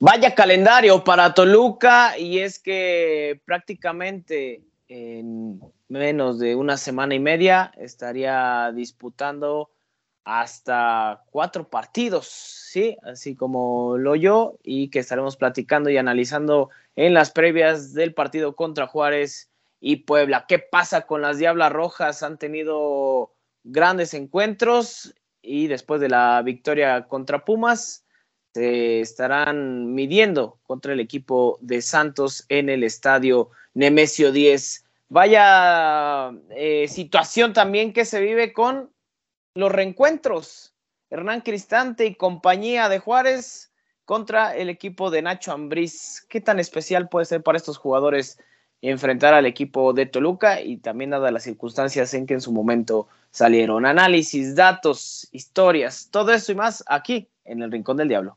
Vaya calendario para Toluca y es que prácticamente en menos de una semana y media estaría disputando hasta cuatro partidos, ¿sí? Así como lo yo y que estaremos platicando y analizando en las previas del partido contra Juárez y Puebla. ¿Qué pasa con las Diablas Rojas? Han tenido grandes encuentros y después de la victoria contra Pumas, se estarán midiendo contra el equipo de Santos en el estadio Nemesio 10. Vaya eh, situación también que se vive con los reencuentros. Hernán Cristante y compañía de Juárez contra el equipo de Nacho Ambriz. ¿Qué tan especial puede ser para estos jugadores enfrentar al equipo de Toluca y también dadas las circunstancias en que en su momento salieron? Análisis, datos, historias, todo eso y más aquí en el Rincón del Diablo.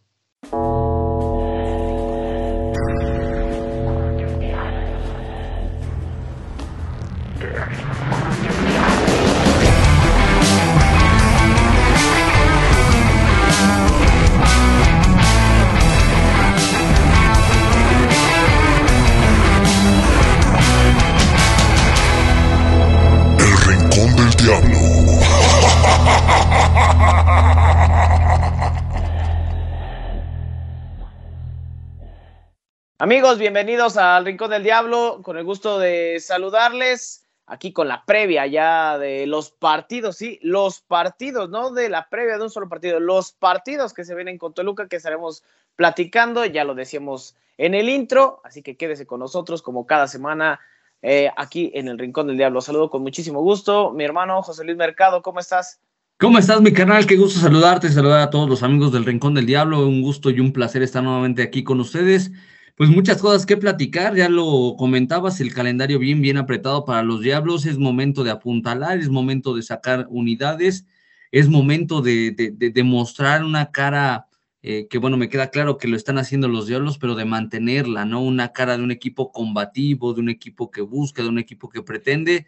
Amigos, bienvenidos al Rincón del Diablo, con el gusto de saludarles aquí con la previa ya de los partidos, sí, los partidos, no de la previa de un solo partido, los partidos que se vienen con Toluca que estaremos platicando, ya lo decíamos en el intro, así que quédese con nosotros como cada semana eh, aquí en el Rincón del Diablo. Saludo con muchísimo gusto, mi hermano José Luis Mercado, ¿cómo estás? ¿Cómo estás, mi canal? Qué gusto saludarte, saludar a todos los amigos del Rincón del Diablo, un gusto y un placer estar nuevamente aquí con ustedes pues muchas cosas que platicar, ya lo comentabas, el calendario bien, bien apretado para los Diablos, es momento de apuntalar, es momento de sacar unidades, es momento de, de, mostrar una cara eh, que, bueno, me queda claro que lo están haciendo los Diablos, pero de mantenerla, ¿no? Una cara de un equipo combativo, de un equipo que busca, de un equipo que pretende.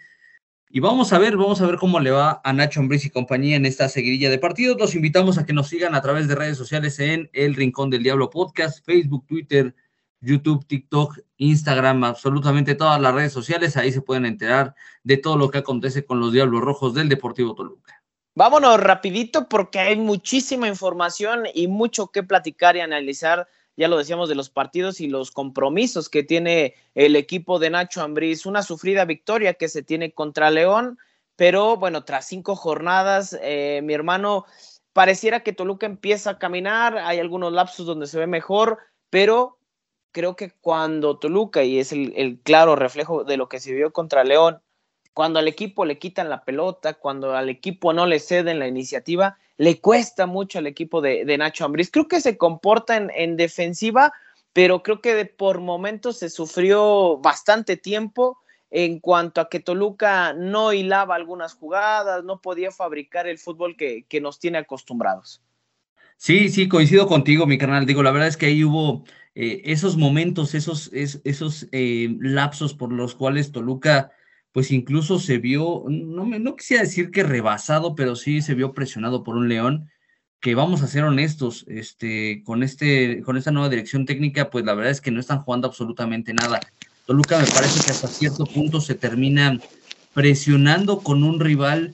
Y vamos a ver, vamos a ver cómo le va a Nacho Ambriz y compañía en esta seguidilla de partidos. Los invitamos a que nos sigan a través de redes sociales en El Rincón del Diablo Podcast, Facebook, Twitter, YouTube, TikTok, Instagram, absolutamente todas las redes sociales. Ahí se pueden enterar de todo lo que acontece con los Diablos Rojos del Deportivo Toluca. Vámonos rapidito porque hay muchísima información y mucho que platicar y analizar. Ya lo decíamos de los partidos y los compromisos que tiene el equipo de Nacho Ambriz. Una sufrida victoria que se tiene contra León, pero bueno, tras cinco jornadas, eh, mi hermano, pareciera que Toluca empieza a caminar. Hay algunos lapsos donde se ve mejor, pero creo que cuando Toluca, y es el, claro reflejo de lo que se vio contra León, cuando al equipo le quitan la pelota, cuando al equipo no le ceden la iniciativa, le cuesta mucho al equipo de, Nacho Ambriz. Creo que se comporta en, defensiva, pero creo que por momentos se sufrió bastante tiempo en cuanto a que Toluca no hilaba algunas jugadas, no podía fabricar el fútbol que, que nos tiene acostumbrados. Sí, sí, coincido contigo, mi canal. Digo, la verdad es que ahí hubo eh, esos momentos, esos, esos eh, lapsos por los cuales Toluca, pues incluso se vio, no, me, no quisiera decir que rebasado, pero sí se vio presionado por un León que vamos a ser honestos, este, con, este, con esta nueva dirección técnica, pues la verdad es que no están jugando absolutamente nada. Toluca me parece que hasta cierto punto se termina presionando con un rival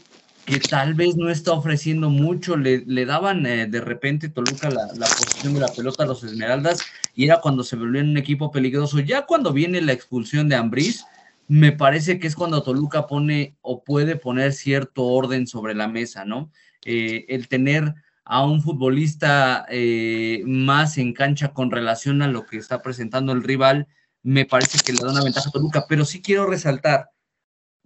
que tal vez no está ofreciendo mucho. Le, le daban eh, de repente Toluca la, posición de la pelota a los Esmeraldas y era cuando se volvió un equipo peligroso. Ya cuando viene la expulsión de Ambriz, me parece que es cuando Toluca pone o puede poner cierto orden sobre la mesa, ¿no? Eh, el tener a un futbolista eh, más en cancha con relación a lo que está presentando el rival, me parece que le da una ventaja a Toluca, pero sí quiero resaltar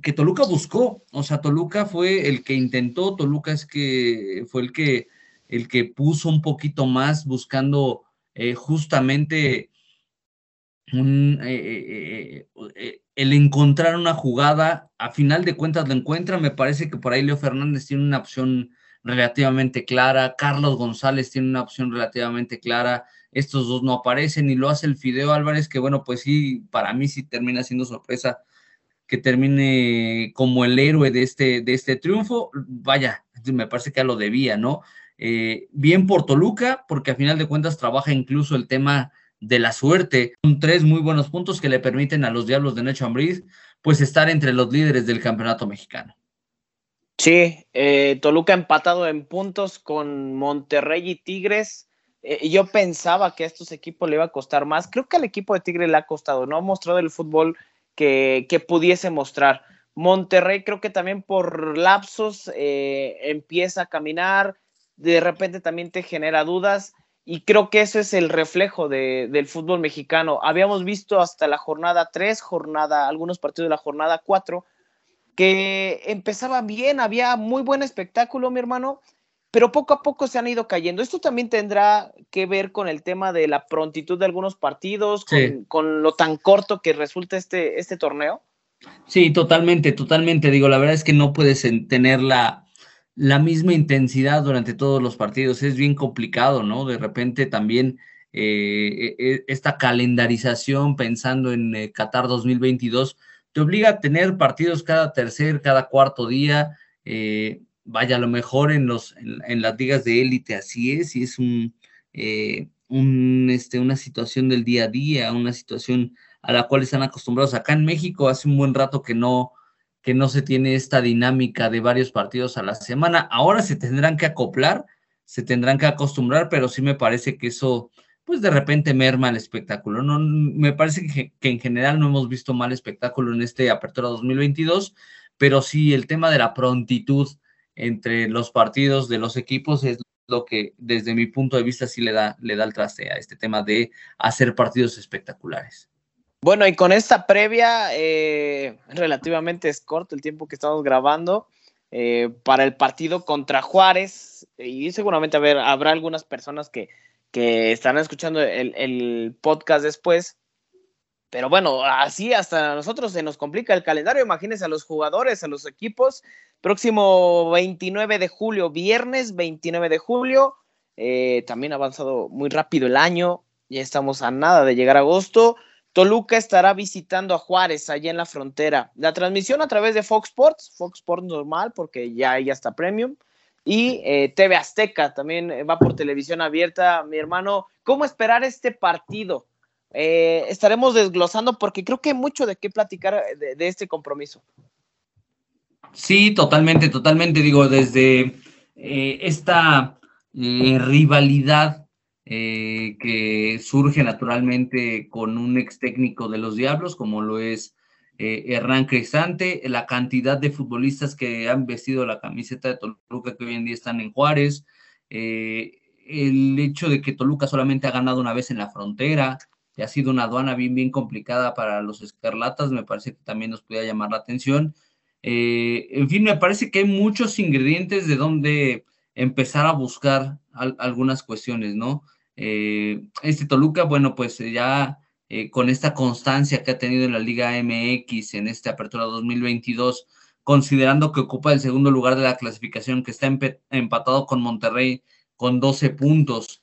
que Toluca buscó, o sea, Toluca fue el que intentó, Toluca es que fue el que el que puso un poquito más buscando eh, justamente un, eh, eh, el encontrar una jugada, a final de cuentas lo encuentra, me parece que por ahí Leo Fernández tiene una opción relativamente clara, Carlos González tiene una opción relativamente clara, estos dos no aparecen y lo hace el Fideo Álvarez, que bueno, pues sí, para mí sí termina siendo sorpresa que termine como el héroe de este, de este triunfo, vaya, me parece que ya lo debía, ¿no? Eh, bien por Toluca, porque a final de cuentas trabaja incluso el tema de la suerte. Son tres muy buenos puntos que le permiten a los Diablos de Nacho Ambriz pues estar entre los líderes del campeonato mexicano. Sí, eh, Toluca empatado en puntos con Monterrey y Tigres. Eh, yo pensaba que a estos equipos le iba a costar más. Creo que al equipo de Tigres le ha costado, no ha mostrado el fútbol que, pudiese mostrar. Monterrey creo que también por lapsos eh, empieza a caminar, de repente también te genera dudas y creo que eso es el reflejo del fútbol mexicano. Habíamos visto hasta la jornada 3, jornada, algunos partidos de la jornada 4, que empezaban bien, había muy buen espectáculo, mi hermano, pero poco a poco se han ido cayendo. Esto también tendrá que ver con el tema de la prontitud de algunos partidos, con, lo tan corto que resulta este, este torneo. Sí, totalmente, totalmente. Digo, la verdad es que no puedes tener la, la misma intensidad durante todos los partidos. Es bien complicado, ¿no? De repente también eh, e, e, esta calendarización pensando en eh, Qatar 2022 te obliga a tener partidos cada tercer, cada cuarto día. Eh, vaya, a lo mejor en, los, en, las ligas de élite así es, y es un, un, este, una situación del día a día, una situación a la cual están acostumbrados. Acá en México hace un buen rato que no, que no se tiene esta dinámica de varios partidos a la semana. Ahora se tendrán que acoplar, se tendrán que acostumbrar, pero sí me parece que eso, pues de repente merma el espectáculo. No, me parece que, que en general no hemos visto mal espectáculo en este Apertura 2022, pero sí el tema de la prontitud entre los partidos de los equipos es lo que desde mi punto de vista sí le da, le da el traste a este tema de hacer partidos espectaculares. Bueno, y con esta previa, eh, relativamente es corto el tiempo que estamos grabando eh, para el partido contra Juárez. Y seguramente habrá algunas personas que, que estarán escuchando el, podcast después. Pero bueno, así hasta nosotros se nos complica el calendario. Imagínense a los jugadores, a los equipos. Próximo 29 de julio, viernes 29 de julio. Eh, también ha avanzado muy rápido el año. Ya estamos a nada de llegar a agosto. Toluca estará visitando a Juárez allá en la frontera. La transmisión a través de Fox Sports, Fox Sports normal porque ya, ya está premium. Y eh, TV Azteca también va por televisión abierta. Mi hermano, ¿cómo esperar este partido? Eh, estaremos desglosando porque creo que hay mucho de qué platicar de, este compromiso. Sí, totalmente, totalmente. Digo, desde esta rivalidad eh, que surge naturalmente con un ex técnico de los Diablos, como lo es eh, Hernán Cristante, la cantidad de futbolistas que han vestido la camiseta de Toluca que hoy en día están en Juárez, eh, el hecho de que Toluca solamente ha ganado una vez en la frontera, ha sido una aduana bien, bien complicada para los escarlatas, me parece que también nos podía llamar la atención. en fin, me parece que hay muchos ingredientes de donde empezar a buscar algunas cuestiones, ¿no? Eh, este Toluca, bueno, pues eh, ya eh, con esta constancia que ha tenido en la Liga MX en esta apertura 2022, considerando que ocupa el segundo lugar de la clasificación, que está empatado con Monterrey con 12 puntos,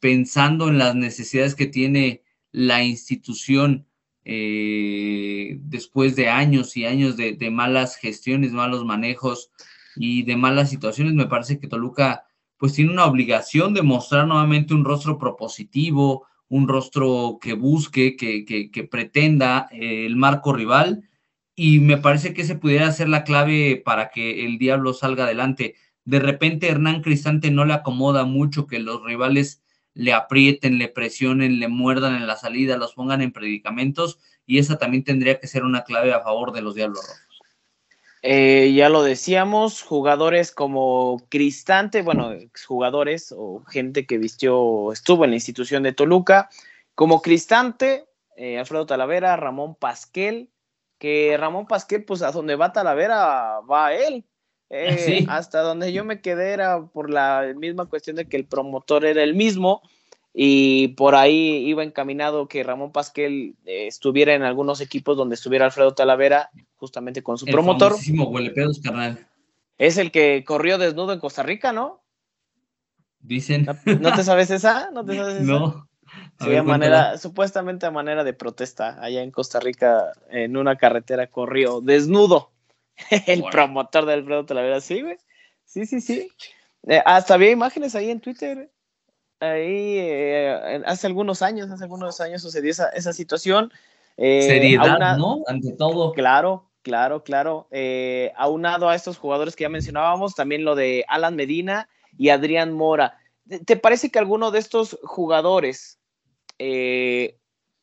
pensando en las necesidades que tiene la institución después de años y años de, malas gestiones, malos manejos y de malas situaciones, me parece que Toluca pues tiene una obligación de mostrar nuevamente un rostro propositivo, un rostro que busque, que, que, pretenda eh, el marco rival. Y me parece que ese pudiera ser la clave para que el Diablo salga adelante. De repente Hernán Cristante no le acomoda mucho que los rivales le aprieten, le presionen, le muerdan en la salida, los pongan en predicamentos y esa también tendría que ser una clave a favor de los Diablos Rojos. Eh, ya lo decíamos, jugadores como Cristante, bueno, jugadores o gente que vistió, estuvo en la institución de Toluca, como Cristante, eh, Alfredo Talavera, Ramón Pasquel, que Ramón Pasquel, pues a donde va Talavera, va él. Eh, hasta donde yo me quedé era por la misma cuestión de que el promotor era el mismo y por ahí iba encaminado que Ramón Pasquel eh, estuviera en algunos equipos donde estuviera Alfredo Talavera, justamente con su el promotor. Es el que corrió desnudo en Costa Rica, ¿no? Dicen. ¿No, te sabes esa? ¿No te sabes esa? Sí, manera, supuestamente a manera de protesta, allá en Costa Rica, en una carretera corrió desnudo el promotor de Alfredo Talavera, sí, güey. Sí, sí, sí. Eh, hasta había imágenes ahí en Twitter ahí eh, hace algunos años, hace algunos años sucedió esa, esa situación. Eh, Seriedad, ¿no? Ante todo. Claro, claro, claro. Eh, aunado a estos jugadores que ya mencionábamos, también lo de Alan Medina y Adrián Mora. ¿Te parece que alguno de estos jugadores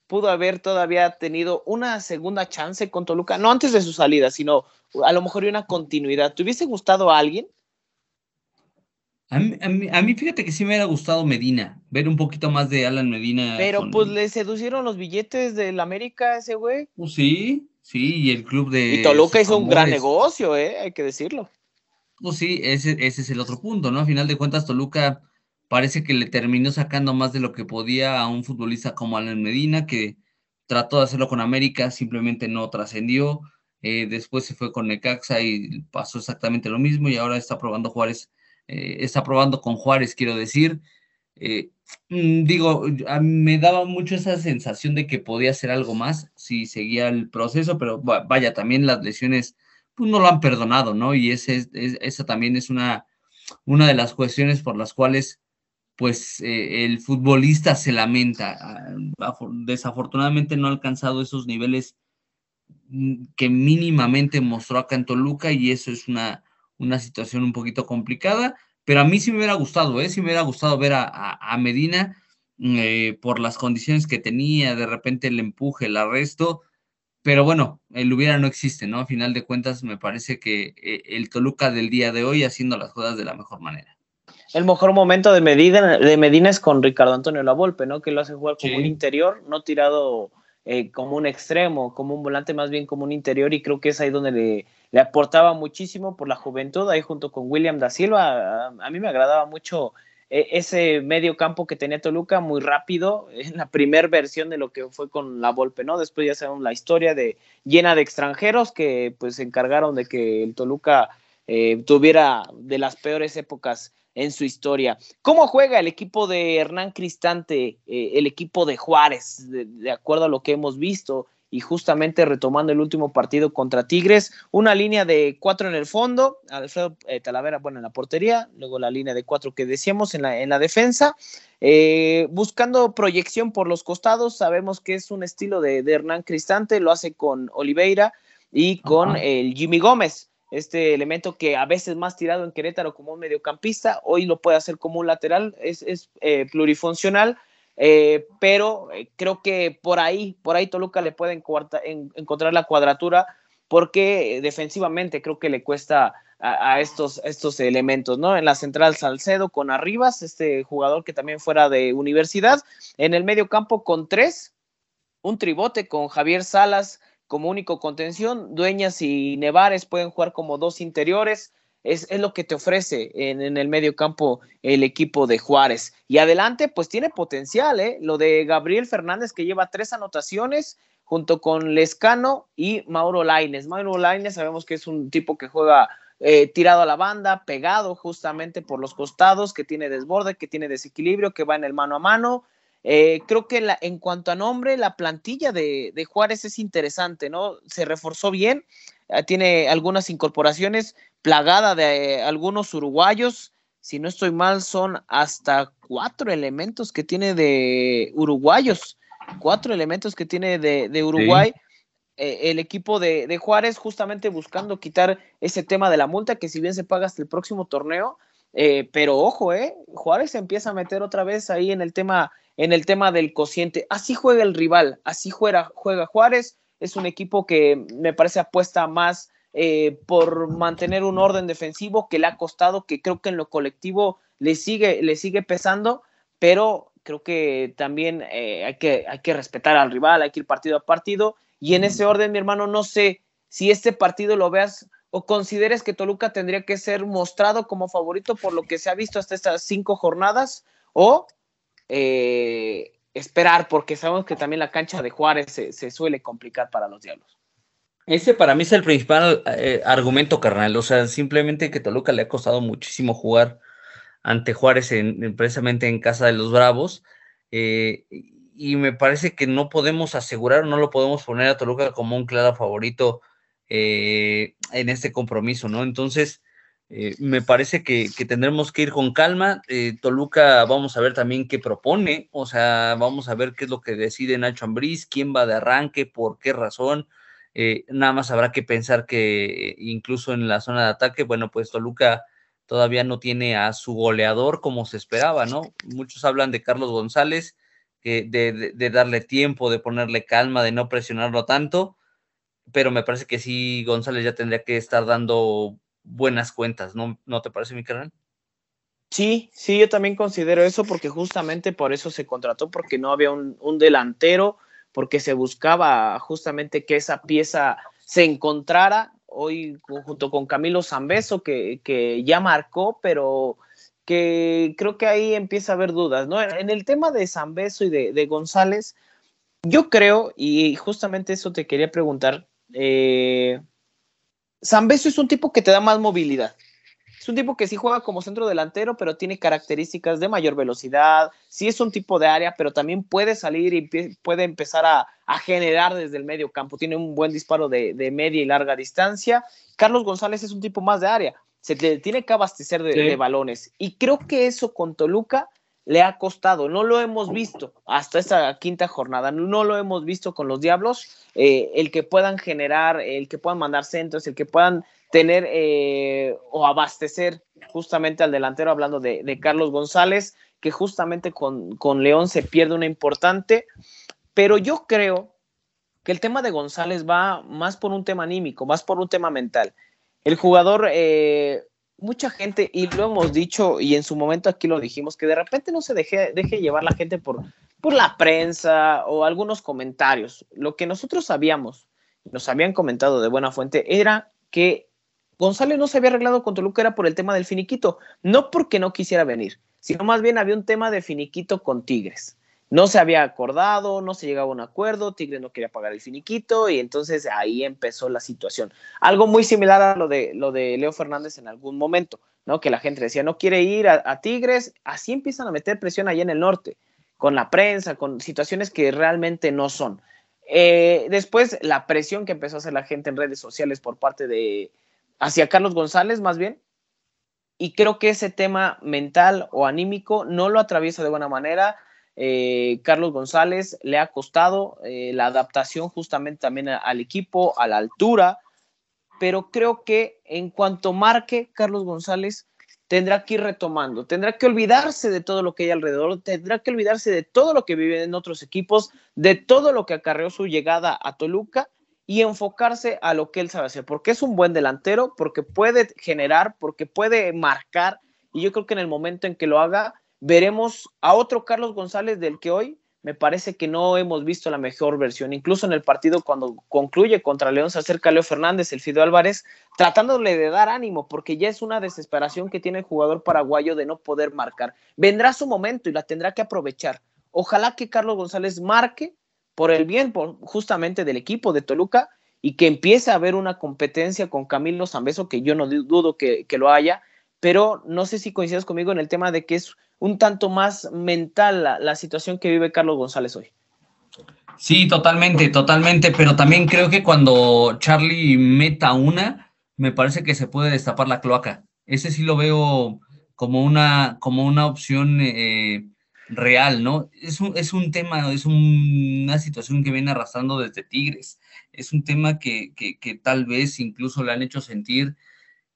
pudo haber todavía tenido una segunda chance con Toluca? No antes de su salida, sino a lo mejor una continuidad. ¿Te hubiese gustado a alguien? A mí, fíjate que sí me hubiera gustado Medina, ver un poquito más de Alan Medina. Pero pues le seducieron los billetes del América ese güey. Pues sí, sí, y el club de... Y Toluca hizo un gran negocio, eh, hay que decirlo. Pues sí, ese, ese es el otro punto, ¿no? A final de cuentas, Toluca parece que le terminó sacando más de lo que podía a un futbolista como Alan Medina, que trató de hacerlo con América, simplemente no trascendió. Eh, después se fue con Necaxa y pasó exactamente lo mismo y ahora está probando Juárez eh, está probando con Juárez, quiero decir. Eh, mm, digo, me daba mucho esa sensación de que podía hacer algo más si seguía el proceso, pero vaya, también las lesiones pues no lo han perdonado, ¿no? Y ese, esa también es una, una de las cuestiones por las cuales pues eh, el futbolista se lamenta. Ah, desafortunadamente no ha alcanzado esos niveles mm, que mínimamente mostró acá en Toluca y eso es una, una situación un poquito complicada, pero a mí sí me hubiera gustado, ¿eh? Sí me hubiera gustado ver a, Medina eh, por las condiciones que tenía, de repente el empuje, el arresto, pero bueno, el hubiera no existe, ¿no? A final de cuentas, me parece que eh, el Toluca del día de hoy haciendo las cosas de la mejor manera. El mejor momento de Medina, de Medina es con Ricardo Antonio Lavolpe, ¿no? Que lo hace jugar como un interior, no tirado eh, como un extremo, como un volante más bien como un interior y creo que es ahí donde le, le aportaba muchísimo por la juventud, ahí junto con William da Silva, a, mí me agradaba mucho eh, ese medio campo que tenía Toluca, muy rápido, en la primera versión de lo que fue con la Volpe, ¿no? Después ya sabemos la historia de llena de extranjeros que pues se encargaron de que el Toluca eh, tuviera de las peores épocas en su historia. ¿Cómo juega el equipo de Hernán Cristante, eh, el equipo de Juárez, de, acuerdo a lo que hemos visto? Y justamente retomando el último partido contra Tigres, una línea de cuatro en el fondo, Alfredo eh, Talavera, bueno, en la portería, luego la línea de cuatro que decíamos en la, en la defensa, eh, buscando proyección por los costados, sabemos que es un estilo de, Hernán Cristante, lo hace con Oliveira y con el Jimmy Gómez este elemento que a veces más tirado en Querétaro como un mediocampista, hoy lo puede hacer como un lateral, es, eh, plurifuncional, eh, pero eh, creo que por ahí, por ahí Toluca le puede encontrar la cuadratura, porque defensivamente creo que le cuesta a, estos, estos elementos, ¿no? En la central Salcedo con Arribas, este jugador que también fuera de universidad, en el medio campo con tres, un tribote con Javier Salas, como único contención. Dueñas y Nevares pueden jugar como dos interiores. Es, lo que te ofrece en, el medio campo el equipo de Juárez. Y adelante, pues tiene potencial, ¿eh? Lo de Gabriel Fernández, que lleva tres anotaciones, junto con Lescano y Mauro Laines. Mauro Laines sabemos que es un tipo que juega eh, tirado a la banda, pegado justamente por los costados, que tiene desborde, que tiene desequilibrio, que va en el mano a mano eh, creo que en cuanto a nombre, la plantilla de, Juárez es interesante, ¿no? Se reforzó bien, eh, tiene algunas incorporaciones, plagada de algunos uruguayos. Si no estoy mal, son hasta cuatro elementos que tiene de uruguayos, cuatro elementos que tiene de, Uruguay. Eh, el equipo de, Juárez justamente buscando quitar ese tema de la multa que si bien se paga hasta el próximo torneo, pero ojo, eh, Juárez empieza a meter otra vez ahí en el tema en el tema del cociente. Así juega el rival, así juega, juega Juárez. Es un equipo que me parece apuesta más eh, por mantener un orden defensivo que le ha costado, que creo que en lo colectivo le sigue, le sigue pesando, pero creo que también eh, hay, que, hay que respetar al rival, hay que ir partido a partido. Y en ese orden, mi hermano, no sé si este partido lo veas o consideres que Toluca tendría que ser mostrado como favorito por lo que se ha visto hasta estas cinco jornadas o eh, esperar, porque sabemos que también la cancha de Juárez se, suele complicar para los Diablos. Ese para mí es el principal eh, argumento, carnal. O sea, simplemente que Toluca le ha costado muchísimo jugar ante Juárez, en, precisamente en casa de los Bravos. Eh, y me parece que no podemos asegurar, no lo podemos poner a Toluca como un claro favorito en este compromiso, ¿no? Entonces, Eh, me parece que, tendremos que ir con calma. Eh, Toluca, vamos a ver también qué propone, o sea, vamos a ver qué es lo que decide Nacho Ambriz, quién va de arranque, por qué razón. Eh, nada más habrá que pensar que incluso en la zona de ataque, bueno, pues Toluca todavía no tiene a su goleador como se esperaba, ¿no? Muchos hablan de Carlos González, de darle tiempo, de ponerle calma, de no presionarlo tanto, pero me parece que sí, González ya tendría que estar dando buenas cuentas, ¿no, ¿No te parece, mi canal? Sí, sí, yo también considero eso porque justamente por eso se contrató, porque no había un, delantero, porque se buscaba justamente que esa pieza se encontrara hoy junto con Camilo Zambeso, que, que ya marcó, pero que creo que ahí empieza a haber dudas, ¿no? En el tema de Zambeso y de, de González, yo creo, y justamente eso te quería preguntar, eh, Zambeso es un tipo que te da más movilidad. Es un tipo que sí juega como centro delantero, pero tiene características de mayor velocidad. Sí es un tipo de área, pero también puede salir y puede empezar a, generar desde el medio campo. Tiene un buen disparo de, media y larga distancia. Carlos González es un tipo más de área. Se tiene que abastecer de balones. Y creo que eso con Toluca le ha costado. No lo hemos visto hasta esta quinta jornada, no lo hemos visto con los Diablos, eh, el que puedan generar, el que puedan mandar centros, el que puedan tener eh, o abastecer justamente al delantero, hablando de, Carlos González, que justamente con, con, León se pierde una importante, pero yo creo que el tema de González va más por un tema anímico, más por un tema mental. El jugador eh, mucha gente, y lo hemos dicho, y en su momento aquí lo dijimos, que de repente no se deje, deje llevar la gente por, por la prensa o algunos comentarios. Lo que nosotros sabíamos, nos habían comentado de buena fuente, era que González no se había arreglado con Toluca era por el tema del finiquito, no porque no quisiera venir, sino más bien había un tema de finiquito con Tigres no se había acordado, no se llegaba a un acuerdo, Tigre no quería pagar el finiquito y entonces ahí empezó la situación. Algo muy similar a lo de, lo de Leo Fernández en algún momento, ¿no? Que la gente decía, no quiere ir a, Tigres, así empiezan a meter presión allá en el norte, con la prensa, con situaciones que realmente no son. Eh, después, la presión que empezó a hacer la gente en redes sociales por parte de, hacia Carlos González más bien, y creo que ese tema mental o anímico no lo atraviesa de buena manera eh, Carlos González le ha costado eh, la adaptación justamente también al equipo, a la altura, pero creo que en cuanto marque Carlos González tendrá que ir retomando, tendrá que olvidarse de todo lo que hay alrededor, tendrá que olvidarse de todo lo que vive en otros equipos, de todo lo que acarreó su llegada a Toluca y enfocarse a lo que él sabe hacer, porque es un buen delantero, porque puede generar, porque puede marcar, y yo creo que en el momento en que lo haga, veremos a otro Carlos González del que hoy me parece que no hemos visto la mejor versión. Incluso en el partido cuando concluye contra León se acerca Leo Fernández, el Fideo Álvarez, tratándole de dar ánimo, porque ya es una desesperación que tiene el jugador paraguayo de no poder marcar. Vendrá su momento y la tendrá que aprovechar. Ojalá que Carlos González marque por el bien justamente del equipo de Toluca y que empiece a haber una competencia con Camilo Zambeso, que yo no dudo que, que lo haya, pero no sé si coincides conmigo en el tema de que es un tanto más mental la, situación que vive Carlos González hoy. Sí, totalmente, totalmente, pero también creo que cuando Charlie meta una, me parece que se puede destapar la cloaca. Ese sí lo veo como una, como una opción eh, real, ¿no? Es un, es un tema, es una situación que viene arrastrando desde Tigres. Es un tema que, tal vez incluso le han hecho sentir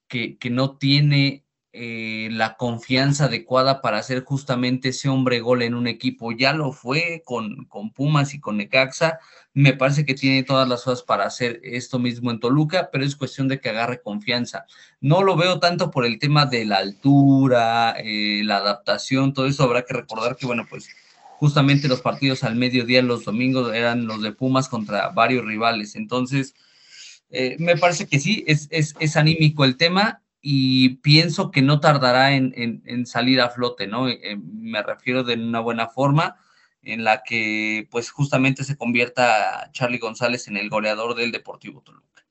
que, que no tiene eh, la confianza adecuada para hacer justamente ese hombre gol en un equipo. Ya lo fue con, con Pumas y con Necaxa. Me parece que tiene todas las cosas para hacer esto mismo en Toluca, pero es cuestión de que agarre confianza. No lo veo tanto por el tema de la altura, eh, la adaptación, todo eso habrá que recordar que, bueno, pues justamente los partidos al mediodía los domingos eran los de Pumas contra varios rivales. Entonces, eh, me parece que sí, es, es, es anímico el tema y pienso que no tardará en, salir a flote, ¿no? Eh, me refiero de una buena forma en la que pues justamente se convierta Charlie González en el goleador del Deportivo Toluca.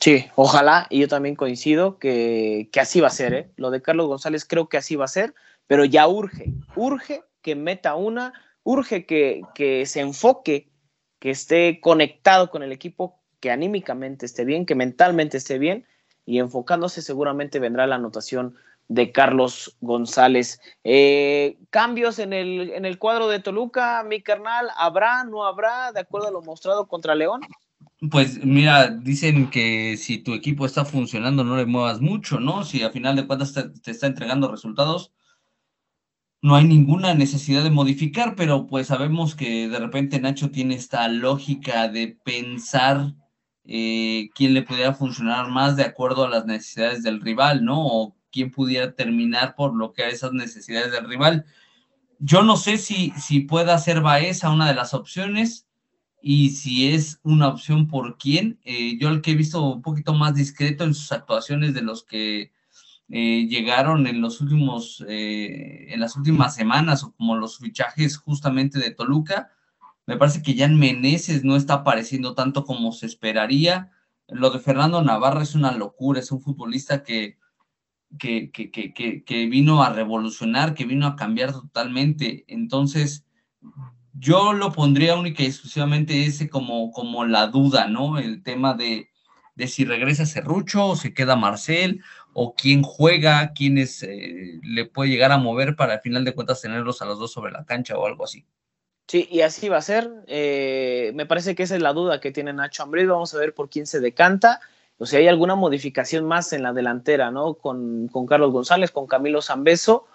Sí, ojalá, y yo también coincido que, así va a ser, ¿eh? Lo de Carlos González creo que así va a ser, pero ya urge, urge que meta una, urge que, que se enfoque, que esté conectado con el equipo, que anímicamente esté bien, que mentalmente esté bien, y enfocándose seguramente vendrá la anotación de Carlos González. Eh, ¿Cambios en el, en el cuadro de Toluca, mi carnal? ¿Habrá, no habrá, de acuerdo a lo mostrado contra León? Pues mira, dicen que si tu equipo está funcionando no le muevas mucho, ¿no? Si a final de cuentas te, está entregando resultados, no hay ninguna necesidad de modificar, pero pues sabemos que de repente Nacho tiene esta lógica de pensar eh, quién le pudiera funcionar más de acuerdo a las necesidades del rival, ¿no? O quién pudiera terminar por lo que a esas necesidades del rival. Yo no sé si, si pueda ser Baeza una de las opciones y si es una opción por quién. Eh, yo el que he visto un poquito más discreto en sus actuaciones de los que eh, llegaron en los últimos, eh, en las últimas semanas o como los fichajes justamente de Toluca, me parece que Jan Meneses no está apareciendo tanto como se esperaría. Lo de Fernando Navarra es una locura, es un futbolista que que, que, que, que, vino a revolucionar, que vino a cambiar totalmente. Entonces, yo lo pondría única y exclusivamente ese como, como la duda, ¿no? El tema de, de si regresa Cerrucho o se queda Marcel o quién juega, quién es, eh, le puede llegar a mover para al final de cuentas tenerlos a los dos sobre la cancha o algo así. Sí, y así va a ser. Eh, me parece que esa es la duda que tiene Nacho Ambriz. Vamos a ver por quién se decanta o si hay alguna modificación más en la delantera, ¿no? Con, Carlos González, con Camilo Zambeso,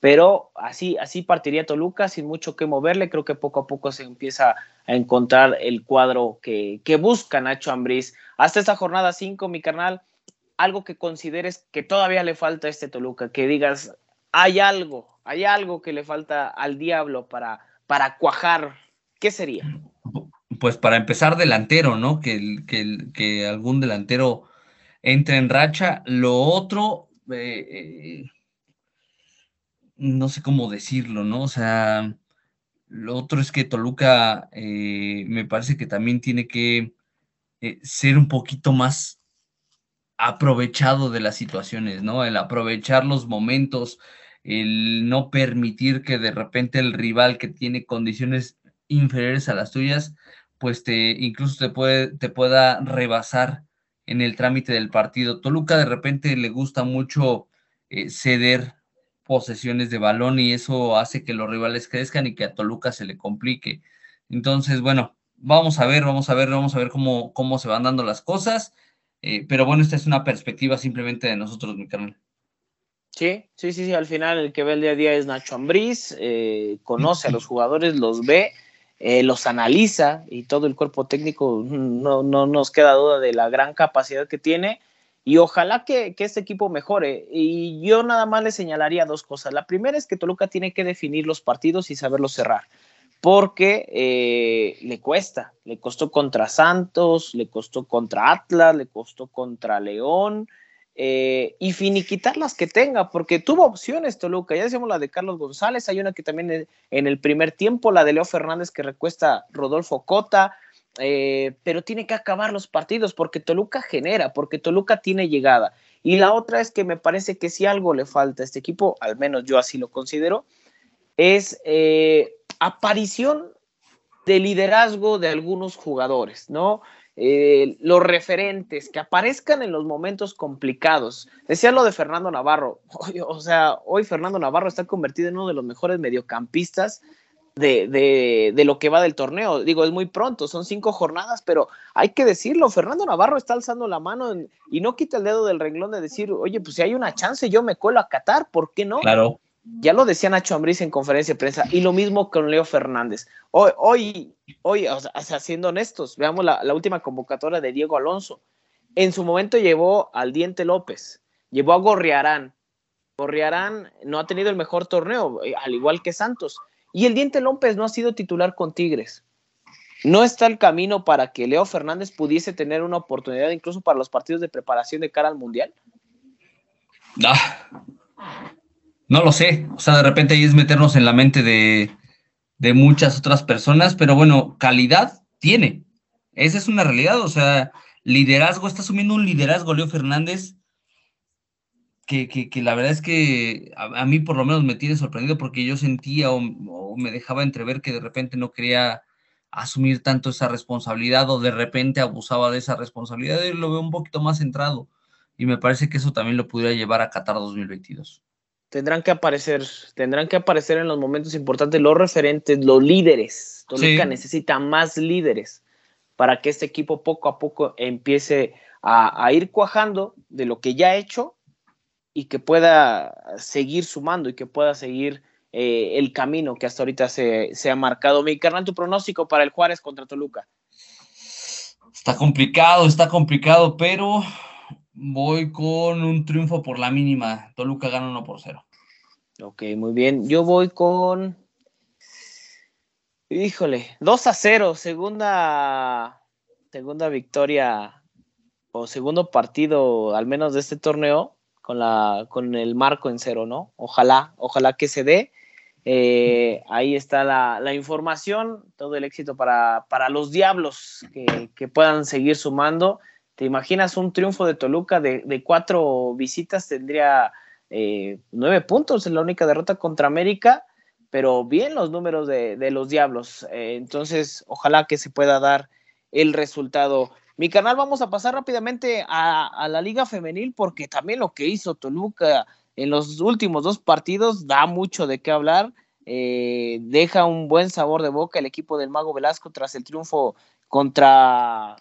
pero así, así partiría Toluca sin mucho que moverle. Creo que poco a poco se empieza a encontrar el cuadro que, que busca Nacho Ambriz. Hasta esta jornada 5, mi carnal, algo que consideres que todavía le falta a este Toluca, que digas, hay algo, hay algo que le falta al diablo para, para cuajar. ¿Qué sería? pues para empezar, delantero, ¿no? Que, que, que algún delantero entre en racha. Lo otro, eh, eh, no sé cómo decirlo, ¿no? O sea, lo otro es que Toluca eh, me parece que también tiene que ser un poquito más aprovechado de las situaciones, ¿no? El aprovechar los momentos, el no permitir que de repente el rival que tiene condiciones inferiores a las tuyas pues te incluso te puede te pueda rebasar en el trámite del partido. Toluca de repente le gusta mucho eh, ceder posesiones de balón y eso hace que los rivales crezcan y que a Toluca se le complique. Entonces, bueno, vamos a ver, vamos a ver, vamos a ver cómo, cómo se van dando las cosas. Eh, pero bueno, esta es una perspectiva simplemente de nosotros, mi carnal. Sí, sí, sí, sí, al final el que ve el día a día es Nacho Ambriz, eh, conoce a los jugadores, los ve eh, los analiza y todo el cuerpo técnico no, no, nos queda duda de la gran capacidad que tiene y ojalá que, que, este equipo mejore. Y yo nada más le señalaría dos cosas. La primera es que Toluca tiene que definir los partidos y saberlos cerrar, porque eh, le cuesta, le costó contra Santos, le costó contra Atlas, le costó contra León, eh, y finiquitar las que tenga, porque tuvo opciones Toluca. Ya decíamos la de Carlos González, hay una que también en el primer tiempo, la de Leo Fernández que recuesta Rodolfo Cota, eh, pero tiene que acabar los partidos porque Toluca genera, porque Toluca tiene llegada. Y la otra es que me parece que si algo le falta a este equipo, al menos yo así lo considero, es eh, aparición de liderazgo de algunos jugadores, ¿no? Eh, los referentes, que aparezcan en los momentos complicados. Decía lo de Fernando Navarro, o sea, hoy Fernando Navarro está convertido en uno de los mejores mediocampistas de, lo que va del torneo. Digo, es muy pronto, son cinco jornadas, pero hay que decirlo, Fernando Navarro está alzando la mano y no quita el dedo del renglón de decir, oye, pues si hay una chance, yo me cuelo a Qatar, ¿por qué no? Claro. Ya lo decía Nacho Ambriz en conferencia de prensa, y lo mismo con Leo Fernández. Hoy, hoy, hoy o siendo honestos, veamos la, última convocatoria de Diego Alonso. En su momento llevó al Diente López, llevó a Gorriarán. Gorriarán no ha tenido el mejor torneo, eh, al igual que Santos. Y el Diente López no ha sido titular con Tigres. ¿No está el camino para que Leo Fernández pudiese tener una oportunidad incluso para los partidos de preparación de cara al Mundial? Ah, no lo sé, o sea, de repente ahí es meternos en la mente de, muchas otras personas, pero bueno, calidad tiene. Esa es una realidad, o sea, liderazgo, está asumiendo un liderazgo Leo Fernández que, que, la verdad es que a, mí por lo menos me tiene sorprendido porque yo sentía o, me dejaba entrever que de repente no quería asumir tanto esa responsabilidad o de repente abusaba de esa responsabilidad y lo veo un poquito más centrado y me parece que eso también lo pudiera llevar a Qatar 2022. Tendrán que aparecer, tendrán que aparecer en los momentos importantes los referentes, los líderes. Toluca necesita más líderes para que este equipo poco a poco empiece a, ir cuajando de lo que ya ha hecho y que pueda seguir sumando y que pueda seguir eh, el camino que hasta ahorita se, se, ha marcado. Mi carnal, tu pronóstico para el Juárez contra Toluca. Está complicado, está complicado, pero voy con un triunfo por la mínima. Toluca gana 1 por 0. Ok, muy bien. Yo voy con. Híjole, 2 a 0, segunda, segunda victoria o segundo partido, al menos de este torneo, con, la, con el marco en cero, ¿no? Ojalá, ojalá que se dé. Eh, ahí está la, información, todo el éxito para, los diablos que, puedan seguir sumando. ¿Te imaginas un triunfo de Toluca de, cuatro visitas? Tendría eh, nueve puntos en la única derrota contra América, pero bien los números de, los diablos. Eh, entonces, ojalá que se pueda dar el resultado. Mi canal, vamos a pasar rápidamente a, la Liga Femenil porque también lo que hizo Toluca en los últimos dos partidos da mucho de qué hablar. Eh, deja un buen sabor de boca el equipo del Mago Velasco tras el triunfo contra,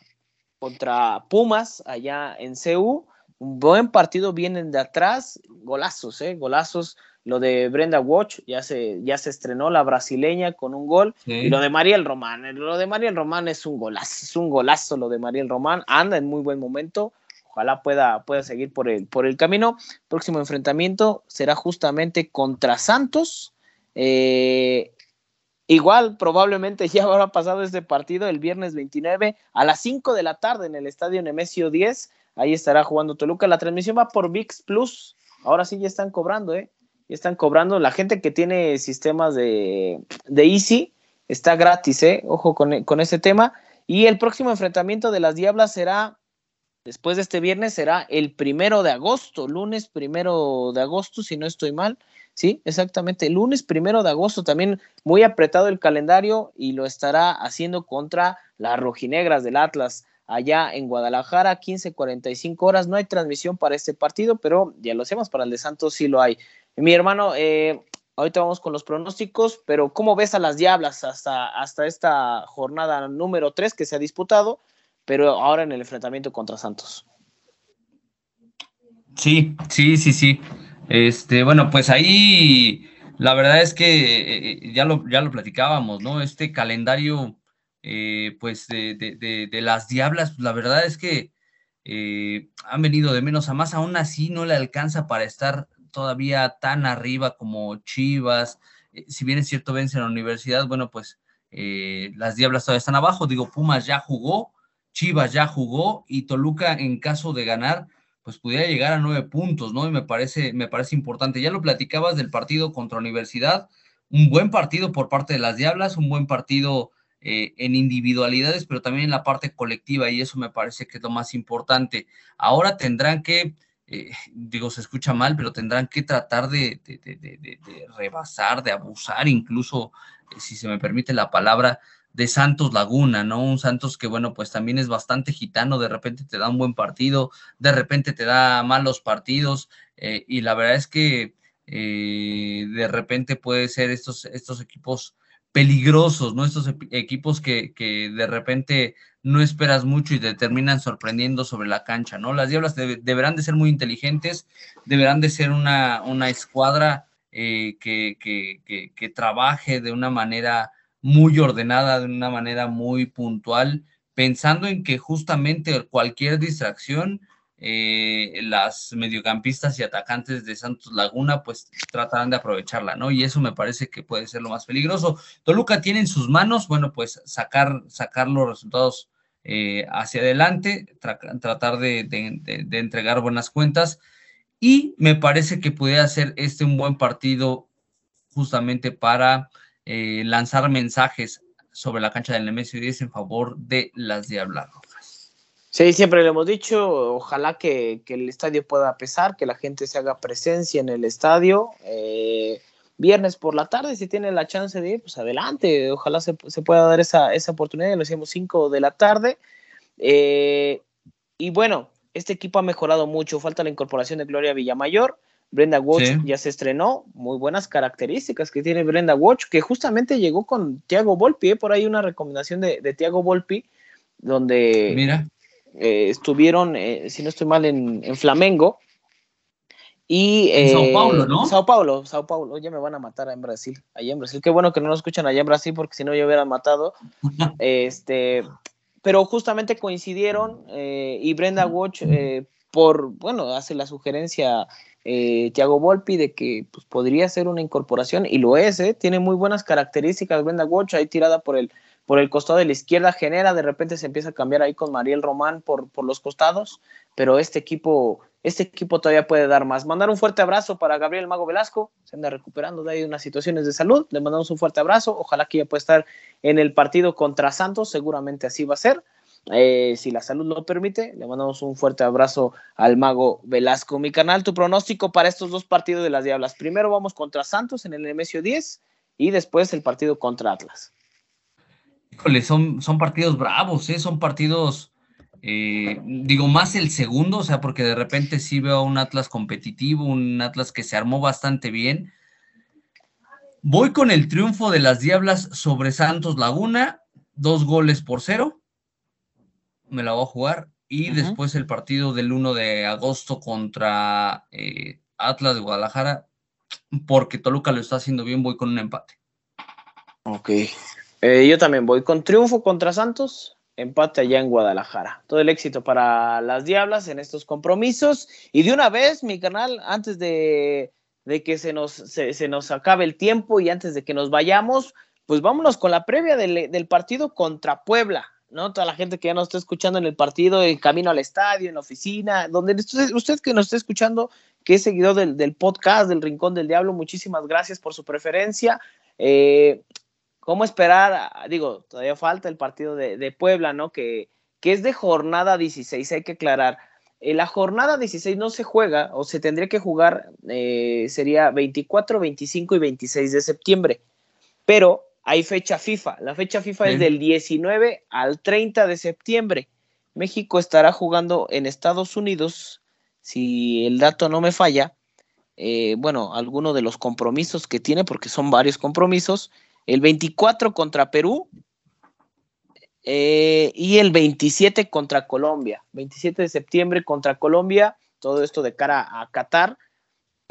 contra Pumas allá en CU. Un buen partido, vienen de atrás, golazos, eh, golazos. Lo de Brenda Watch ya se, ya se estrenó la brasileña con un gol. Y lo de Mariel Román, lo de Mariel Román es un golazo, es un golazo lo de Mariel Román. Anda en muy buen momento ojalá pueda, pueda seguir por el, por el camino. Próximo enfrentamiento será justamente contra Santos. Eh, igual, probablemente ya habrá pasado este partido el viernes 29 a las 5 de la tarde en el estadio Nemesio 10. Ahí estará jugando Toluca. La transmisión va por VIX Plus. Ahora sí ya están cobrando, ¿eh? Ya están cobrando. La gente que tiene sistemas de, de Easy está gratis, ¿eh? Ojo con, con ese tema. Y el próximo enfrentamiento de las Diablas será Después de este viernes será el primero de agosto, lunes primero de agosto, si no estoy mal. Sí, exactamente, lunes primero de agosto, también muy apretado el calendario y lo estará haciendo contra las rojinegras del Atlas allá en Guadalajara, 15:45 horas. No hay transmisión para este partido, pero ya lo hacemos, para el de Santos sí lo hay. Mi hermano, eh, ahorita vamos con los pronósticos, pero ¿cómo ves a las Diablas hasta, hasta esta jornada número 3 que se ha disputado? pero ahora en el enfrentamiento contra Santos. Sí, sí, sí, sí. Este, bueno, pues ahí la verdad es que eh, ya, lo, ya lo platicábamos, ¿no? Este calendario, eh, pues de, las diablas, la verdad es que eh, han venido de menos a más, aún así no le alcanza para estar todavía tan arriba como Chivas. si bien es cierto, vence en la universidad, bueno, pues las diablas todavía están abajo. Digo, Pumas ya jugó, Chivas ya jugó y Toluca en caso de ganar, pues pudiera llegar a nueve puntos, ¿no? Y me parece, me parece importante. Ya lo platicabas del partido contra Universidad, un buen partido por parte de las Diablas, un buen partido eh, en individualidades, pero también en la parte colectiva y eso me parece que es lo más importante. Ahora tendrán que, eh, digo, se escucha mal, pero tendrán que tratar de, de rebasar, de abusar, incluso, eh, si se me permite la palabra, de Santos Laguna, ¿no? Un Santos que, bueno, pues también es bastante gitano, de repente te da un buen partido, de repente te da malos partidos, eh, y la verdad es que eh, de repente puede ser estos, estos equipos peligrosos, ¿no? Estos equipos que, que, de repente no esperas mucho y te terminan sorprendiendo sobre la cancha, ¿no? Las Diablas deberán de ser muy inteligentes, deberán de ser una, una escuadra eh, que, que, que trabaje de una manera muy ordenada, de una manera muy puntual, pensando en que justamente cualquier distracción, eh, las mediocampistas y atacantes de Santos Laguna pues tratarán de aprovecharla, ¿no? Y eso me parece que puede ser lo más peligroso. Toluca tiene en sus manos, bueno, pues sacar, sacar los resultados eh, hacia adelante, tratar de, de, entregar buenas cuentas y me parece que puede hacer este un buen partido justamente para eh, lanzar mensajes sobre la cancha del Nemesio 10 en favor de las Diablas Rojas. Sí, siempre le hemos dicho, ojalá que, el estadio pueda pesar, que la gente se haga presencia en el estadio. Eh, viernes por la tarde, si tiene la chance de ir, pues adelante, ojalá se, pueda dar esa, esa oportunidad, lo hacemos 5 de la tarde. Eh, y bueno, este equipo ha mejorado mucho. Falta la incorporación de Gloria Villamayor. Brenda Watch ya se estrenó. Muy buenas características que tiene Brenda Watch, que justamente llegó con Tiago Volpi. ¿eh? Por ahí una recomendación de, de Tiago Volpi, donde Mira. Eh, estuvieron, eh, si no estoy mal, en, en Flamengo. Y, en Sao Paulo, ¿no? Sao Paulo, Sao Paulo. Ya me van a matar en Brasil. Allá en Brasil. Qué bueno que no nos escuchan allá en Brasil, porque si no, yo hubiera matado. este, pero justamente coincidieron y Brenda Watch, por, bueno, hace la sugerencia eh, Thiago Volpi de que pues, podría ser una incorporación, y lo es, ¿eh? tiene muy buenas características. Brenda Watch ahí tirada por el, por el costado de la izquierda, genera, de repente se empieza a cambiar ahí con Mariel Román por, por los costados, pero este equipo, este equipo todavía puede dar más. Mandar un fuerte abrazo para Gabriel Mago Velasco, se anda recuperando de ahí unas situaciones de salud, le mandamos un fuerte abrazo, ojalá que ya pueda estar en el partido contra Santos, seguramente así va a ser. Eh, si la salud lo permite, le mandamos un fuerte abrazo al mago Velasco. Mi canal, tu pronóstico para estos dos partidos de las Diablas. Primero vamos contra Santos en el Nemesio 10 y después el partido contra Atlas. Híjole, son, son partidos bravos, ¿eh? son partidos, eh, digo, más el segundo, o sea, porque de repente sí veo un Atlas competitivo, un Atlas que se armó bastante bien. Voy con el triunfo de las Diablas sobre Santos Laguna, dos goles por cero me la voy a jugar. Y después el partido del 1 de agosto contra eh, Atlas de Guadalajara, porque Toluca lo está haciendo bien, voy con un empate. Ok. Eh, yo también voy con triunfo contra Santos, empate allá en Guadalajara. Todo el éxito para las Diablas en estos compromisos. Y de una vez, mi canal, antes de, que se nos, se, nos acabe el tiempo y antes de que nos vayamos, pues vámonos con la previa del, del partido contra Puebla. ¿No? Toda la gente que ya nos está escuchando en el partido, en camino al estadio, en la oficina, donde usted, que nos está escuchando, que es seguidor del, podcast del Rincón del Diablo, muchísimas gracias por su preferencia. Eh, ¿Cómo esperar? Digo, todavía falta el partido de, Puebla, ¿no? Que, que, es de jornada 16, hay que aclarar. En la jornada 16 no se juega, o se tendría que jugar, eh, sería 24, 25 y 26 de septiembre. Pero hay fecha FIFA. La fecha FIFA es del 19 al 30 de septiembre. México estará jugando en Estados Unidos, si el dato no me falla, eh, bueno, alguno de los compromisos que tiene, porque son varios compromisos, el 24 contra Perú eh, y el 27 contra Colombia. 27 de septiembre contra Colombia, todo esto de cara a Qatar.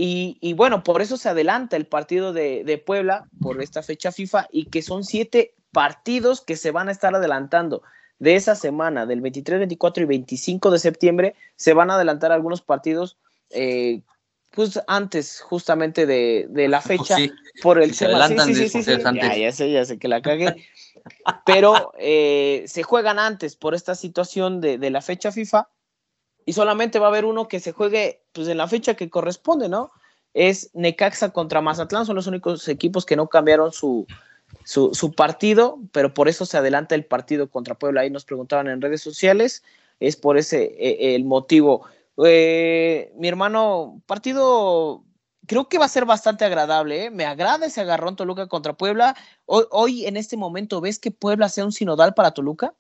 Y, bueno, por eso se adelanta el partido de, Puebla por esta fecha FIFA y que son siete partidos que se van a estar adelantando. De esa semana, del 23, 24 y 25 de septiembre, se van a adelantar algunos partidos eh, pues antes justamente de, la fecha por el se adelantan sí, sí, sí, Ya, sé, ya sé que la cagué. Pero eh, se juegan antes por esta situación de, de la fecha FIFA y solamente va a haber uno que se juegue pues en la fecha que corresponde, ¿no? Es Necaxa contra Mazatlán, son los únicos equipos que no cambiaron su, su, partido, pero por eso se adelanta el partido contra Puebla. Ahí nos preguntaban en redes sociales, es por ese e, el motivo. Eh, mi hermano, partido creo que va a ser bastante agradable. ¿eh? Me agrada ese agarrón Toluca contra Puebla. Hoy, hoy, en este momento, ¿ves que Puebla sea un sinodal para Toluca?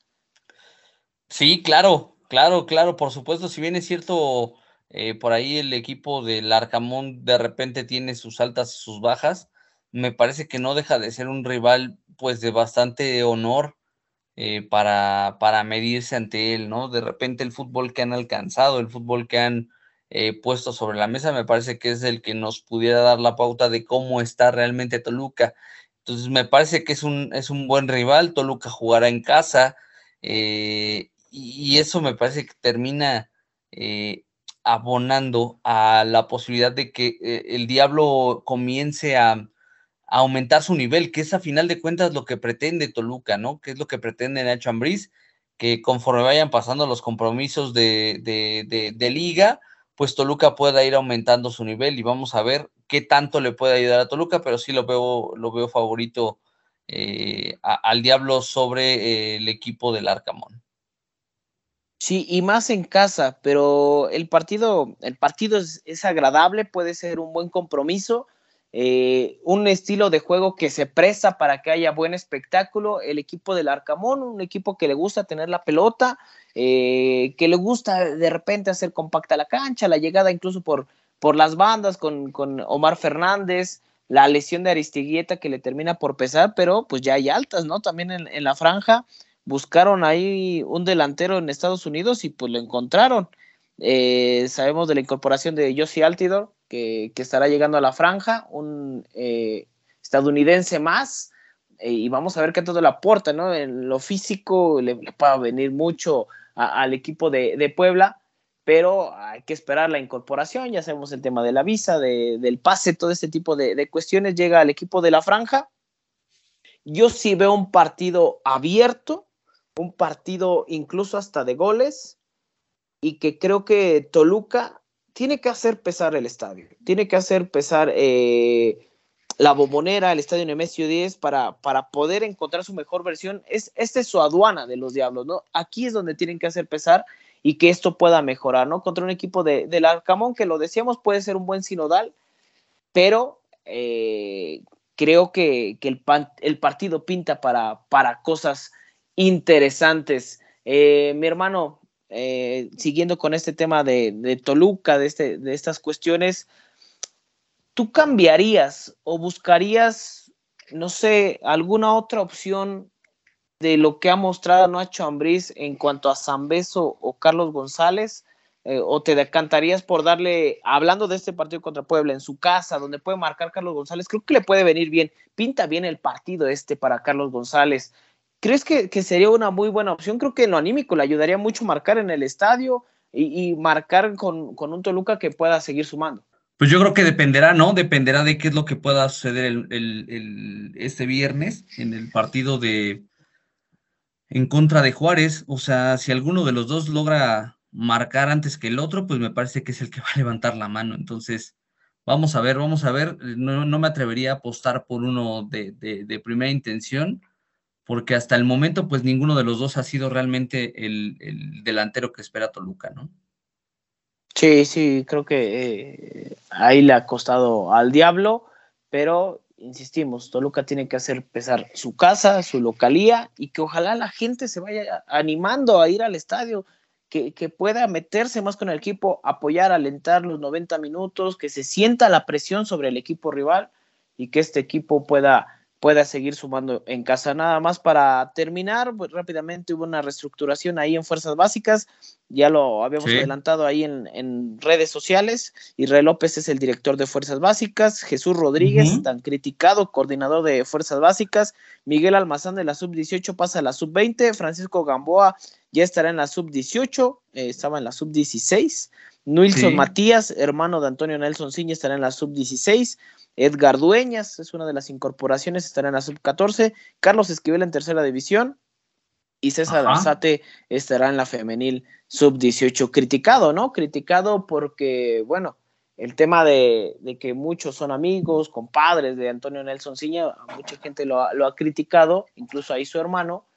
Sí, claro. Claro, claro, por supuesto, si bien es cierto, eh, por ahí el equipo del Arcamón de repente tiene sus altas y sus bajas, me parece que no deja de ser un rival pues de bastante honor eh, para, para medirse ante él, ¿no? De repente el fútbol que han alcanzado, el fútbol que han eh, puesto sobre la mesa, me parece que es el que nos pudiera dar la pauta de cómo está realmente Toluca. Entonces me parece que es un, es un buen rival, Toluca jugará en casa, eh, y, eso me parece que termina eh, abonando a la posibilidad de que eh, el diablo comience a, aumentar su nivel, que es a final de cuentas lo que pretende Toluca, ¿no? Que es lo que pretende Nacho Ambriz, que conforme vayan pasando los compromisos de, liga, pues Toluca pueda ir aumentando su nivel y vamos a ver qué tanto le puede ayudar a Toluca, pero sí lo veo, lo veo favorito eh, al Diablo sobre el equipo del Arcamón. Sí, y más en casa, pero el partido, el partido es, agradable, puede ser un buen compromiso. eh, un estilo de juego que se presta para que haya buen espectáculo. El equipo del Arcamón, un equipo que le gusta tener la pelota, eh, que le gusta de repente hacer compacta la cancha, la llegada incluso por, por las bandas con, Omar Fernández, la lesión de Aristiguieta que le termina por pesar, pero pues ya hay altas, ¿no? También en, la franja buscaron ahí un delantero en Estados Unidos y pues lo encontraron. Eh, sabemos de la incorporación de Josie Altidor, que, estará llegando a la franja, un eh, estadounidense más, eh, y vamos a ver qué todo le aporta, ¿no? En lo físico le, puede venir mucho al equipo de, Puebla, pero hay que esperar la incorporación, ya sabemos el tema de la visa, del pase, todo este tipo de, cuestiones, llega al equipo de la franja. Yo sí veo un partido abierto, un partido incluso hasta de goles, y que creo que Toluca tiene que hacer pesar el estadio, tiene que hacer pesar eh, la bombonera, el estadio Nemesio 10 para, para poder encontrar su mejor versión. Es, esta es su aduana de los Diablos, ¿no? Aquí es donde tienen que hacer pesar y que esto pueda mejorar, ¿no? Contra un equipo de, del Arcamón, que lo decíamos, puede ser un buen sinodal, pero eh, creo que, el, el, partido pinta para, para cosas interesantes. Eh, mi hermano, eh, siguiendo con este tema de, Toluca, de, este, de estas cuestiones, ¿tú cambiarías o buscarías, no sé, alguna otra opción de lo que ha mostrado Nacho Ambriz en cuanto a Zambeso o Carlos González? Eh, ¿O te decantarías por darle, hablando de este partido contra Puebla, en su casa, donde puede marcar Carlos González? Creo que le puede venir bien. Pinta bien el partido este para Carlos González. ¿Crees que, sería una muy buena opción? Creo que lo anímico le ayudaría mucho marcar en el estadio y, marcar con, un Toluca que pueda seguir sumando. Pues yo creo que dependerá, ¿no? Dependerá de qué es lo que pueda suceder el, este viernes en el partido de en contra de Juárez. O sea, si alguno de los dos logra marcar antes que el otro, pues me parece que es el que va a levantar la mano. Entonces, vamos a ver, vamos a ver. No, no me atrevería a apostar por uno de, de primera intención porque hasta el momento pues ninguno de los dos ha sido realmente el, delantero que espera Toluca, ¿no? Sí, sí, creo que eh, ahí le ha costado al diablo, pero insistimos, Toluca tiene que hacer pesar su casa, su localía y que ojalá la gente se vaya animando a ir al estadio, que, que, pueda meterse más con el equipo, apoyar, alentar los 90 minutos, que se sienta la presión sobre el equipo rival y que este equipo pueda pueda seguir sumando en casa. Nada más para terminar, pues rápidamente hubo una reestructuración ahí en Fuerzas Básicas, ya lo habíamos adelantado ahí en, redes sociales. Israel López es el director de Fuerzas Básicas, Jesús Rodríguez, tan criticado, coordinador de Fuerzas Básicas, Miguel Almazán de la sub-18 pasa a la sub-20, Francisco Gamboa ya estará en la sub-18, eh, estaba en la sub-16. Nilson Matías, hermano de Antonio Nelson Ciña, estará en la sub-16. Edgar Dueñas es una de las incorporaciones, estará en la sub-14. Carlos Esquivel en tercera división. Y César Arzate estará en la femenil sub-18. Criticado, ¿no? Criticado porque, bueno, el tema de, que muchos son amigos, compadres de Antonio Nelson Ciña, mucha gente lo ha criticado, incluso ahí su hermano,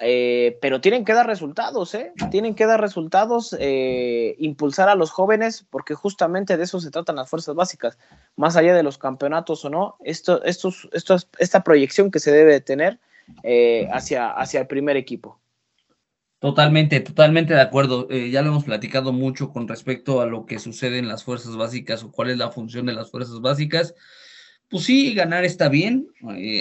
eh, pero tienen que dar resultados, ¿eh? Tienen que dar resultados, eh, impulsar a los jóvenes, porque justamente de eso se tratan las fuerzas básicas, más allá de los campeonatos o no, esto, esto, esta proyección que se debe tener eh, hacia, hacia el primer equipo. Totalmente, totalmente de acuerdo. ya lo hemos platicado mucho con respecto a lo que sucede en las fuerzas básicas o cuál es la función de las fuerzas básicas. Pues sí, ganar está bien,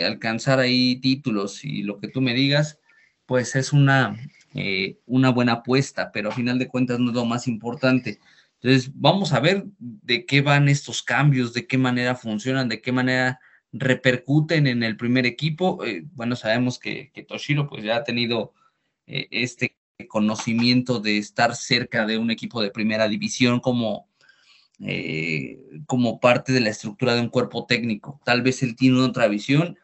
alcanzar ahí títulos y lo que tú me digas, pues es una, eh, una buena apuesta, pero a final de cuentas no es lo más importante. Entonces, vamos a ver de qué van estos cambios, de qué manera funcionan, de qué manera repercuten en el primer equipo. Eh, bueno, sabemos que, Toshiro pues ya ha tenido eh, este conocimiento de estar cerca de un equipo de primera división como, como parte de la estructura de un cuerpo técnico. Tal vez él tiene otra visión,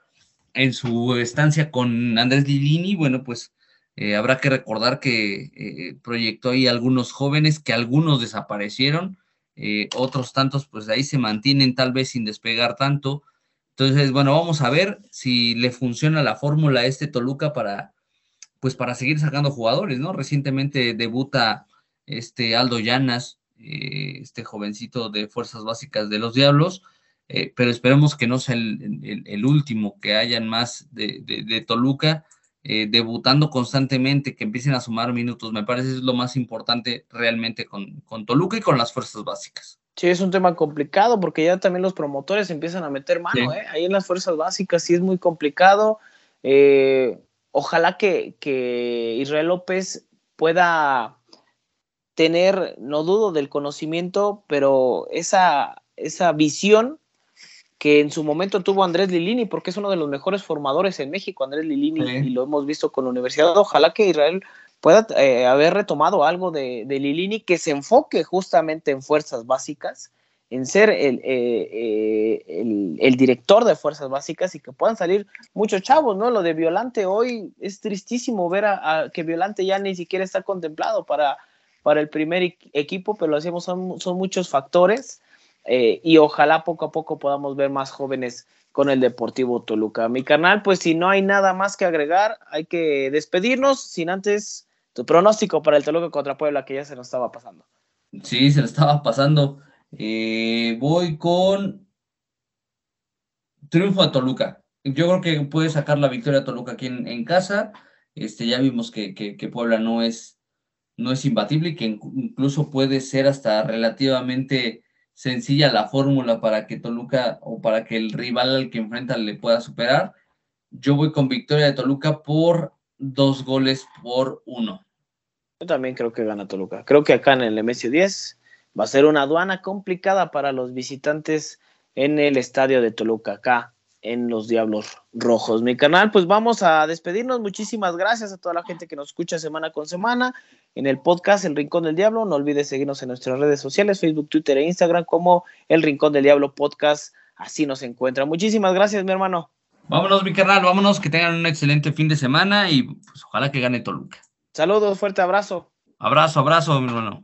en su estancia con Andrés Lilini, bueno, pues eh, habrá que recordar que eh, proyectó ahí algunos jóvenes que algunos desaparecieron, eh, otros tantos pues ahí se mantienen tal vez sin despegar tanto. Entonces, bueno, vamos a ver si le funciona la fórmula a este Toluca para pues para seguir sacando jugadores, ¿no? Recientemente debuta este Aldo Llanas, este jovencito de Fuerzas Básicas de los Diablos, eh, pero esperemos que no sea el, último, que hayan más de, Toluca eh, debutando constantemente, que empiecen a sumar minutos. Me parece es lo más importante realmente con, con Toluca y con las fuerzas básicas. Sí, es un tema complicado porque ya también los promotores empiezan a meter mano, ¿eh? Ahí en las fuerzas básicas sí es muy complicado. ojalá que, que Israel López pueda tener, no dudo del conocimiento, pero esa, esa visión que en su momento tuvo Andrés Lilini, porque es uno de los mejores formadores en México, Andrés Lilini, y lo hemos visto con la universidad. Ojalá que Israel pueda eh, haber retomado algo de, de, Lilini que se enfoque justamente en fuerzas básicas, en ser el, eh, eh, el, el, director de fuerzas básicas y que puedan salir muchos chavos, ¿no? Lo de Violante hoy es tristísimo ver a que Violante ya ni siquiera está contemplado para para el primer equipo, pero lo hacemos, son, son muchos factores eh, y ojalá poco a poco podamos ver más jóvenes con el Deportivo Toluca. Mi canal, pues si no hay nada más que agregar, hay que despedirnos sin antes tu pronóstico para el Toluca contra Puebla, que ya se nos estaba pasando. Sí, se nos estaba pasando. Eh, voy con triunfo a Toluca. Yo creo que puede sacar la victoria a Toluca aquí en, casa. Este, ya vimos que, que Puebla no es no es imbatible y que incluso puede ser hasta relativamente sencilla la fórmula para que Toluca o para que el rival al que enfrenta le pueda superar. Yo voy con victoria de Toluca por dos goles por uno. Yo también creo que gana Toluca. Creo que acá en el Nemesio 10 va a ser una aduana complicada para los visitantes en el estadio de Toluca. Acá en los Diablos Rojos. Mi canal, pues vamos a despedirnos. Muchísimas gracias a toda la gente que nos escucha semana con semana en el podcast El Rincón del Diablo. No olvides seguirnos en nuestras redes sociales, Facebook, Twitter e Instagram como El Rincón del Diablo Podcast. Así nos encuentra. Muchísimas gracias, mi hermano. Vámonos, mi canal, vámonos, que tengan un excelente fin de semana y pues ojalá que gane Toluca. Saludos, fuerte abrazo. Abrazo, abrazo, mi hermano.